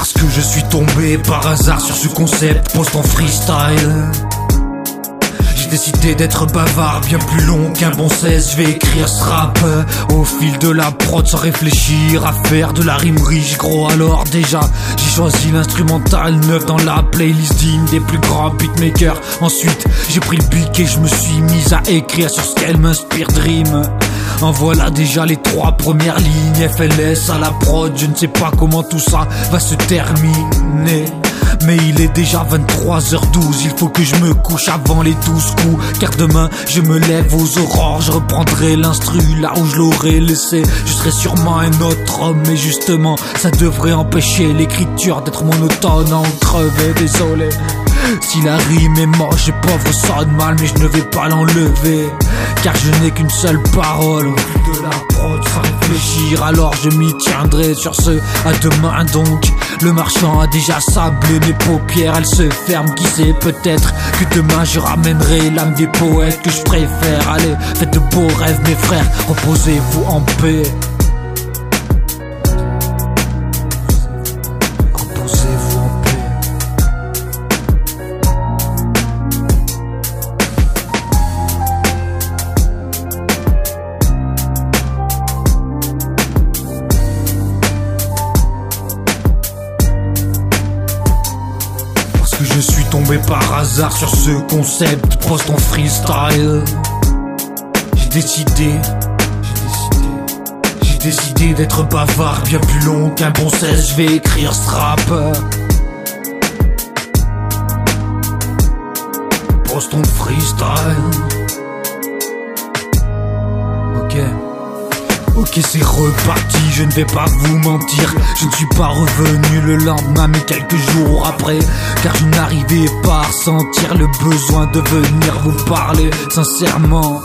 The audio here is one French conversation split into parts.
Parce que je suis tombé par hasard sur ce concept post en freestyle décidé d'être bavard, bien plus long qu'un bon 16. Je vais écrire ce rap au fil de la prod sans réfléchir à faire de la rime riche, gros. Alors déjà, j'ai choisi l'instrumental neuf dans la playlist digne des plus grands beatmakers. Ensuite, j'ai pris le pic et je me suis mis à écrire sur ce qu'elle m'inspire Dream. En voilà déjà les trois premières lignes FLS à la prod, je ne sais pas comment tout ça va se terminer. Mais il est déjà 23h12, il faut que je me couche avant les 12 coups. Car demain, je me lève aux aurores, je reprendrai l'instru là où je l'aurais laissé. Je serai sûrement un autre homme, mais justement, ça devrait empêcher l'écriture d'être monotone en crevé. Désolé. Si la rime est moche et pauvre sonne mal, mais je ne vais pas l'enlever. Car je n'ai qu'une seule parole de la prod sans réfléchir. Alors je m'y tiendrai sur ce à demain donc. Le marchand a déjà sablé mes paupières, elles se ferment. Qui sait, peut-être que demain je ramènerai l'âme des poètes que je préfère. Allez, faites de beaux rêves, mes frères, reposez-vous en paix. Je suis tombé par hasard sur ce concept post en freestyle. J'ai décidé, j'ai décidé, j'ai décidé d'être bavard bien plus long qu'un bon 16. Je vais écrire ce rap. Post en freestyle. Ok c'est reparti, je ne vais pas vous mentir. Je ne suis pas revenu le lendemain mais quelques jours après. Car je n'arrivais pas à ressentir le besoin de venir vous parler. Sincèrement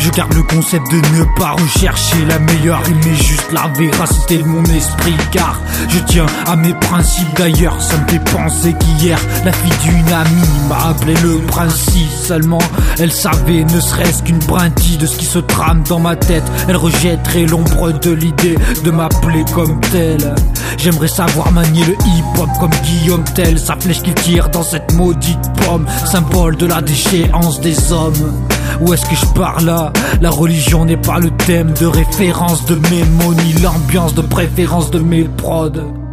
je garde le concept de ne pas rechercher la meilleure. Mais juste la véracité de mon esprit car je tiens à mes principes. D'ailleurs ça me fait penser qu'hier la fille d'une amie m'a appelé le principe. Seulement elle savait ne serait-ce qu'une brindille de ce qui se trame dans ma tête. Elle rejetterait l'ombre de l'idée de m'appeler comme tel j'aimerais savoir manier le hip-hop comme Guillaume Tell sa flèche qui tire dans cette maudite pomme. Symbole de la déchéance des hommes. Où est-ce que je pars là? La religion n'est pas le thème de référence de ni l'ambiance de préférence de mes prods